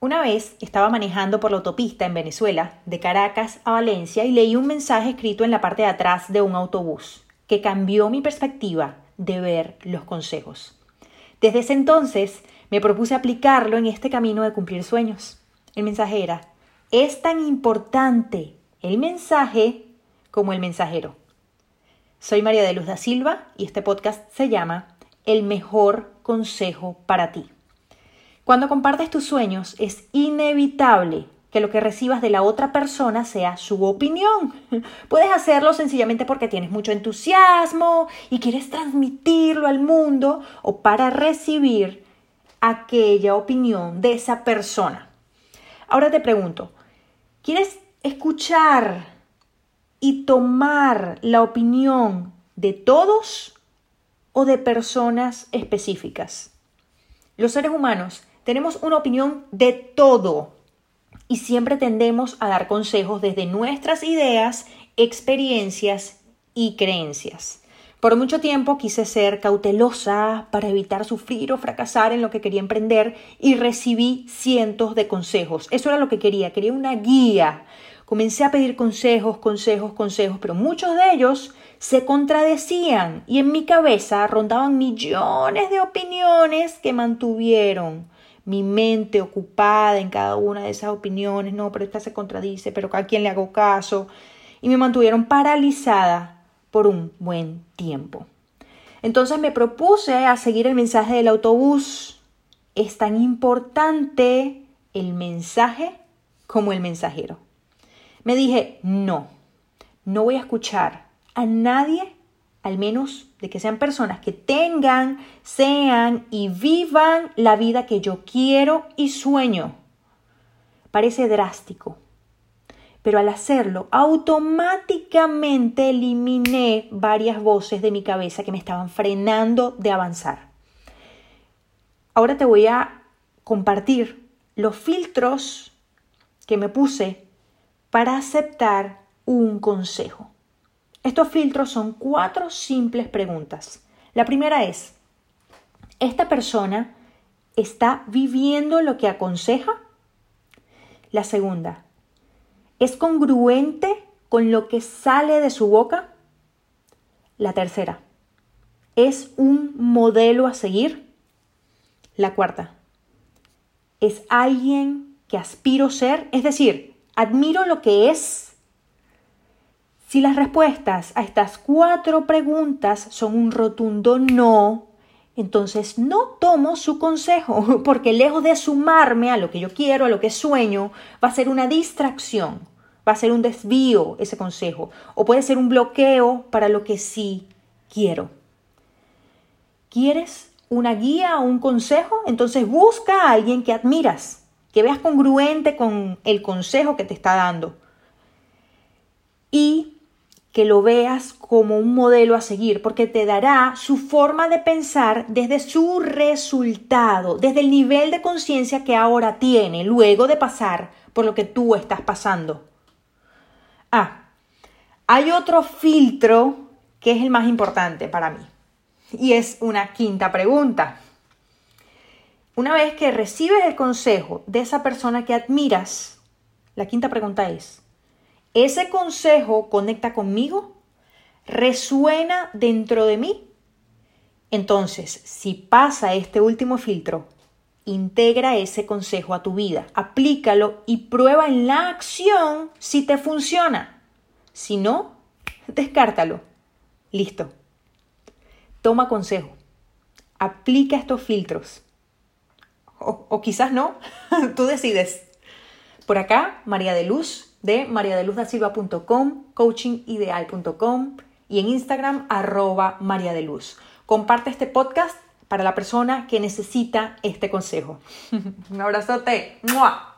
Una vez estaba manejando por la autopista en Venezuela, de Caracas a Valencia, y leí un mensaje escrito en la parte de atrás de un autobús que cambió mi perspectiva de ver los consejos. Desde ese entonces me propuse aplicarlo en este camino de cumplir sueños. El mensaje era, es tan importante el mensaje como el mensajero. Soy María de Luz da Silva y este podcast se llama El mejor consejo para ti. Cuando compartes tus sueños es inevitable que lo que recibas de la otra persona sea su opinión. Puedes hacerlo sencillamente porque tienes mucho entusiasmo y quieres transmitirlo al mundo o para recibir aquella opinión de esa persona. Ahora te pregunto, ¿quieres escuchar y tomar la opinión de todos o de personas específicas? Los seres humanos tenemos una opinión de todo y siempre tendemos a dar consejos desde nuestras ideas, experiencias y creencias. Por mucho tiempo quise ser cautelosa para evitar sufrir o fracasar en lo que quería emprender y recibí cientos de consejos. Eso era lo que quería, quería una guía. Comencé a pedir consejos, consejos, consejos, pero muchos de ellos se contradecían y en mi cabeza rondaban millones de opiniones que mantuvieron mi mente ocupada en cada una de esas opiniones, no, pero esta se contradice, pero a quién le hago caso, y me mantuvieron paralizada por un buen tiempo. Entonces me propuse a seguir el mensaje del autobús. Es tan importante el mensaje como el mensajero. Me dije, no, no voy a escuchar a nadie al menos de que sean personas que tengan, sean y vivan la vida que yo quiero y sueño. Parece drástico, pero al hacerlo automáticamente eliminé varias voces de mi cabeza que me estaban frenando de avanzar. Ahora te voy a compartir los filtros que me puse para aceptar un consejo. Estos filtros son cuatro simples preguntas. La primera es, ¿esta persona está viviendo lo que aconseja? La segunda, ¿es congruente con lo que sale de su boca? La tercera, ¿es un modelo a seguir? La cuarta, ¿es alguien que aspiro ser? Es decir, admiro lo que es si las respuestas a estas cuatro preguntas son un rotundo no, entonces no tomo su consejo, porque lejos de sumarme a lo que yo quiero, a lo que sueño, va a ser una distracción, va a ser un desvío ese consejo, o puede ser un bloqueo para lo que sí quiero. ¿Quieres una guía o un consejo? Entonces busca a alguien que admiras, que veas congruente con el consejo que te está dando. Y que lo veas como un modelo a seguir, porque te dará su forma de pensar desde su resultado, desde el nivel de conciencia que ahora tiene, luego de pasar por lo que tú estás pasando. Ah, hay otro filtro que es el más importante para mí, y es una quinta pregunta. Una vez que recibes el consejo de esa persona que admiras, la quinta pregunta es, ese consejo conecta conmigo, resuena dentro de mí. Entonces, si pasa este último filtro, integra ese consejo a tu vida, aplícalo y prueba en la acción si te funciona. Si no, descártalo. Listo. Toma consejo. Aplica estos filtros. O, o quizás no. Tú decides. Por acá, María de Luz, de mariadeluzdasilva.com, coachingideal.com y en Instagram arroba María de Luz. Comparte este podcast para la persona que necesita este consejo. Un abrazote. ¡Mua!